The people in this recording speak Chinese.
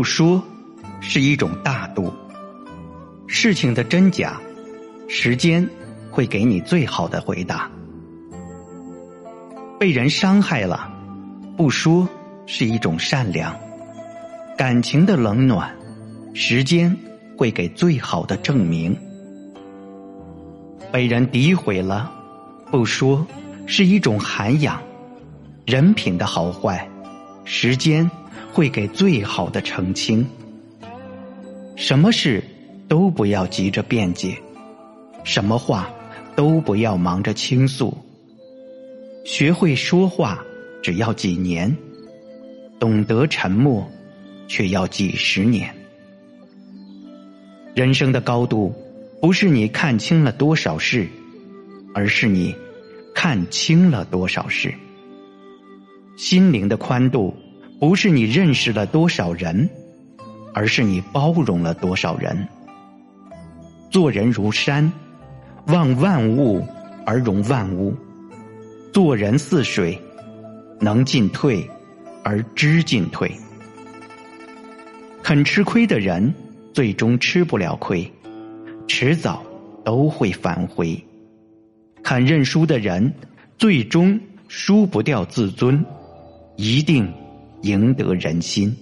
不说是一种大度。事情的真假，时间会给你最好的回答。被人伤害了，不说是一种善良。感情的冷暖，时间会给最好的证明。被人诋毁了，不说是一种涵养。人品的好坏，时间会给最好的澄清。什么事都不要急着辩解，什么话都不要忙着倾诉。学会说话只要几年，懂得沉默却要几十年。人生的高度，不是你看清了多少事，而是你看清了多少事。心灵的宽度，不是你认识了多少人，而是你包容了多少人。做人如山，望万物而容万物；做人似水，能进退而知进退。肯吃亏的人，最终吃不了亏，迟早都会反回；肯认输的人，最终输不掉自尊。一定赢得人心。